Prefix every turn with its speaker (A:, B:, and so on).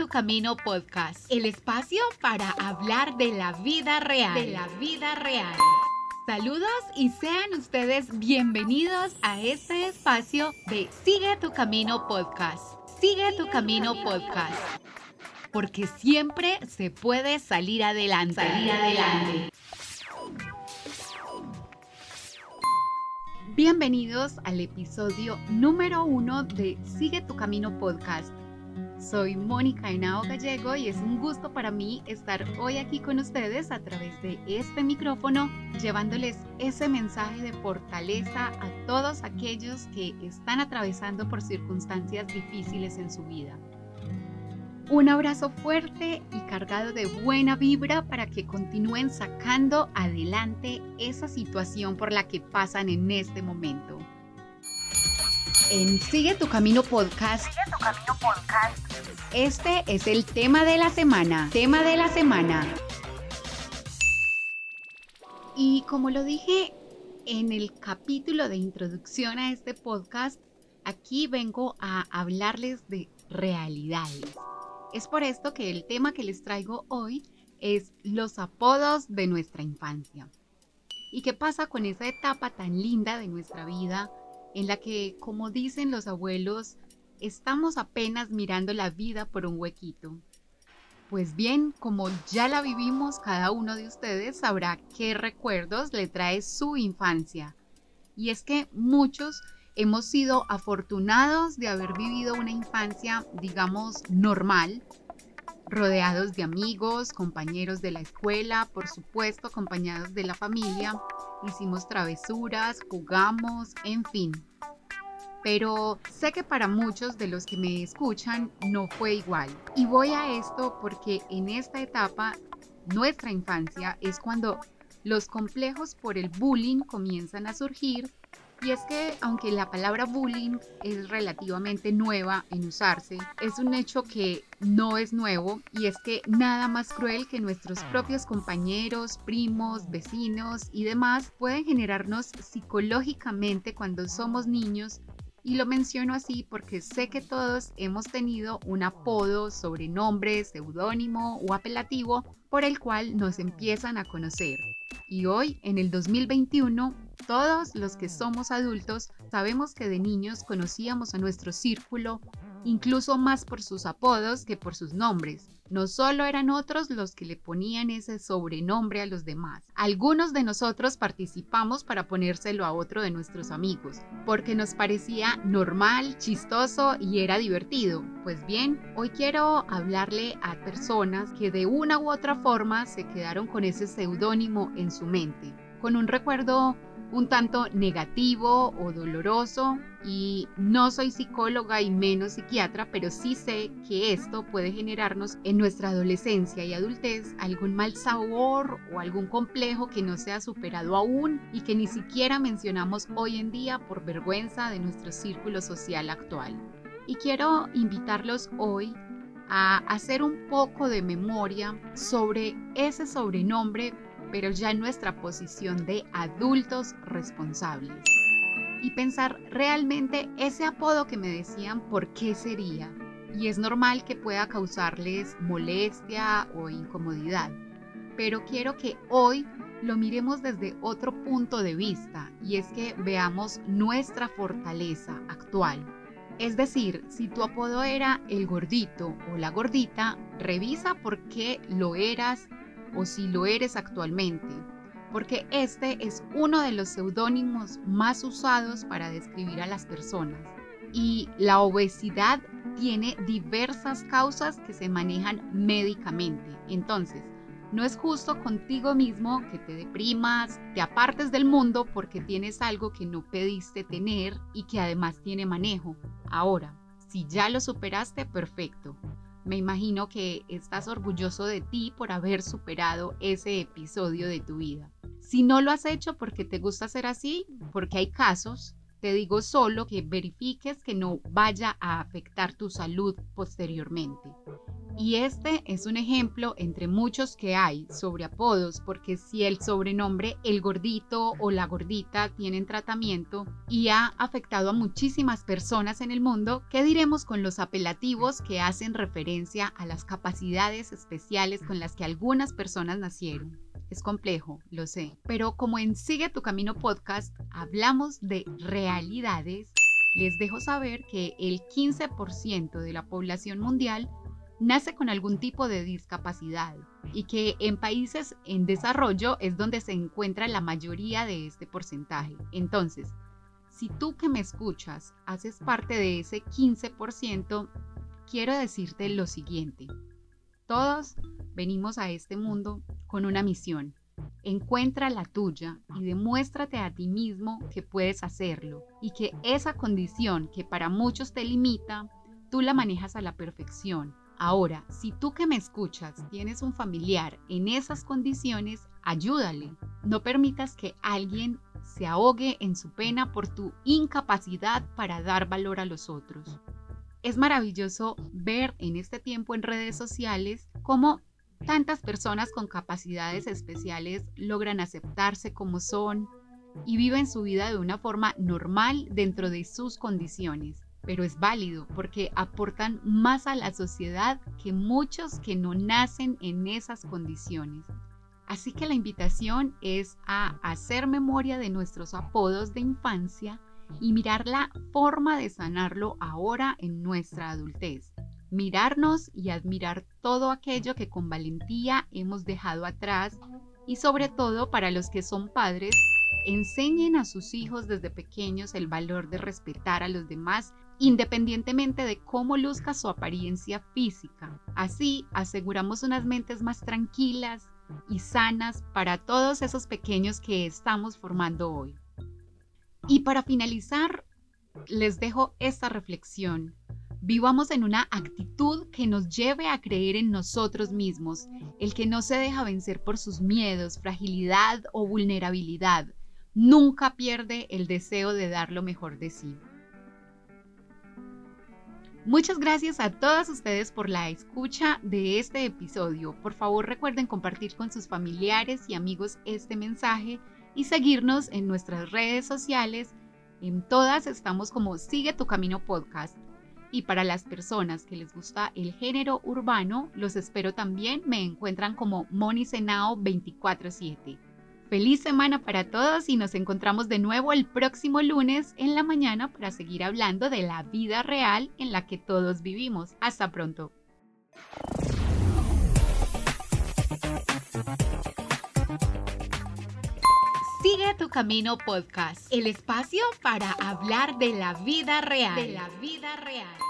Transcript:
A: tu camino podcast, el espacio para hablar de la vida real, de la vida real. Saludos y sean ustedes bienvenidos a este espacio de Sigue tu camino podcast. Sigue tu camino podcast. Porque siempre se puede salir adelante. Salir adelante. Bienvenidos al episodio número uno de Sigue tu Camino Podcast. Soy Mónica Henao Gallego y es un gusto para mí estar hoy aquí con ustedes a través de este micrófono, llevándoles ese mensaje de fortaleza a todos aquellos que están atravesando por circunstancias difíciles en su vida. Un abrazo fuerte y cargado de buena vibra para que continúen sacando adelante esa situación por la que pasan en este momento. En Sigue tu Camino Podcast. Sigue tu Camino Podcast. Este es el tema de la semana. Tema de la semana. Y como lo dije en el capítulo de introducción a este podcast, aquí vengo a hablarles de realidades. Es por esto que el tema que les traigo hoy es los apodos de nuestra infancia. ¿Y qué pasa con esa etapa tan linda de nuestra vida en la que, como dicen los abuelos, estamos apenas mirando la vida por un huequito? Pues bien, como ya la vivimos, cada uno de ustedes sabrá qué recuerdos le trae su infancia. Y es que muchos hemos sido afortunados de haber vivido una infancia, digamos, normal, rodeados de amigos, compañeros de la escuela, por supuesto, acompañados de la familia. Hicimos travesuras, jugamos, en fin. Pero sé que para muchos de los que me escuchan no fue igual. Y voy a esto porque en esta etapa, nuestra infancia, es cuando los complejos por el bullying comienzan a surgir y es que aunque la palabra bullying es relativamente nueva en usarse, es un hecho que no es nuevo y es que nada más cruel que nuestros propios compañeros, primos, vecinos y demás pueden generarnos psicológicamente cuando somos niños y lo menciono así porque sé que todos hemos tenido un apodo, sobrenombre, seudónimo o apelativo por el cual nos empiezan a conocer. Y hoy, en el 2021, todos los que somos adultos sabemos que de niños conocíamos a nuestro círculo incluso más por sus apodos que por sus nombres. No solo eran otros los que le ponían ese sobrenombre a los demás. Algunos de nosotros participamos para ponérselo a otro de nuestros amigos, porque nos parecía normal, chistoso y era divertido. Pues bien, hoy quiero hablarle a personas que de una u otra forma se quedaron con ese seudónimo en su mente, con un recuerdo un tanto negativo o doloroso y no soy psicóloga y menos psiquiatra, pero sí sé que esto puede generarnos en nuestra adolescencia y adultez algún mal sabor o algún complejo que no se ha superado aún y que ni siquiera mencionamos hoy en día por vergüenza de nuestro círculo social actual. Y quiero invitarlos hoy a hacer un poco de memoria sobre ese sobrenombre pero ya en nuestra posición de adultos responsables. Y pensar realmente ese apodo que me decían, ¿por qué sería? Y es normal que pueda causarles molestia o incomodidad. Pero quiero que hoy lo miremos desde otro punto de vista y es que veamos nuestra fortaleza actual. Es decir, si tu apodo era el gordito o la gordita, revisa por qué lo eras o si lo eres actualmente, porque este es uno de los seudónimos más usados para describir a las personas. Y la obesidad tiene diversas causas que se manejan médicamente. Entonces, no es justo contigo mismo que te deprimas, te apartes del mundo porque tienes algo que no pediste tener y que además tiene manejo. Ahora, si ya lo superaste, perfecto. Me imagino que estás orgulloso de ti por haber superado ese episodio de tu vida. Si no lo has hecho porque te gusta ser así, porque hay casos, te digo solo que verifiques que no vaya a afectar tu salud posteriormente. Y este es un ejemplo entre muchos que hay sobre apodos, porque si el sobrenombre el gordito o la gordita tienen tratamiento y ha afectado a muchísimas personas en el mundo, ¿qué diremos con los apelativos que hacen referencia a las capacidades especiales con las que algunas personas nacieron? Es complejo, lo sé, pero como en Sigue tu Camino podcast hablamos de realidades, les dejo saber que el 15% de la población mundial nace con algún tipo de discapacidad y que en países en desarrollo es donde se encuentra la mayoría de este porcentaje. Entonces, si tú que me escuchas haces parte de ese 15%, quiero decirte lo siguiente. Todos venimos a este mundo con una misión. Encuentra la tuya y demuéstrate a ti mismo que puedes hacerlo y que esa condición que para muchos te limita, tú la manejas a la perfección. Ahora, si tú que me escuchas tienes un familiar en esas condiciones, ayúdale. No permitas que alguien se ahogue en su pena por tu incapacidad para dar valor a los otros. Es maravilloso ver en este tiempo en redes sociales cómo tantas personas con capacidades especiales logran aceptarse como son y viven su vida de una forma normal dentro de sus condiciones. Pero es válido porque aportan más a la sociedad que muchos que no nacen en esas condiciones. Así que la invitación es a hacer memoria de nuestros apodos de infancia y mirar la forma de sanarlo ahora en nuestra adultez. Mirarnos y admirar todo aquello que con valentía hemos dejado atrás y sobre todo para los que son padres, enseñen a sus hijos desde pequeños el valor de respetar a los demás independientemente de cómo luzca su apariencia física. Así aseguramos unas mentes más tranquilas y sanas para todos esos pequeños que estamos formando hoy. Y para finalizar, les dejo esta reflexión. Vivamos en una actitud que nos lleve a creer en nosotros mismos, el que no se deja vencer por sus miedos, fragilidad o vulnerabilidad. Nunca pierde el deseo de dar lo mejor de sí. Muchas gracias a todas ustedes por la escucha de este episodio. Por favor recuerden compartir con sus familiares y amigos este mensaje y seguirnos en nuestras redes sociales. En todas estamos como Sigue tu Camino Podcast. Y para las personas que les gusta el género urbano, los espero también. Me encuentran como Moni Senao 24-7. Feliz semana para todos y nos encontramos de nuevo el próximo lunes en la mañana para seguir hablando de la vida real en la que todos vivimos. Hasta pronto. Sigue tu camino podcast, el espacio para hablar de la vida real. De la vida real.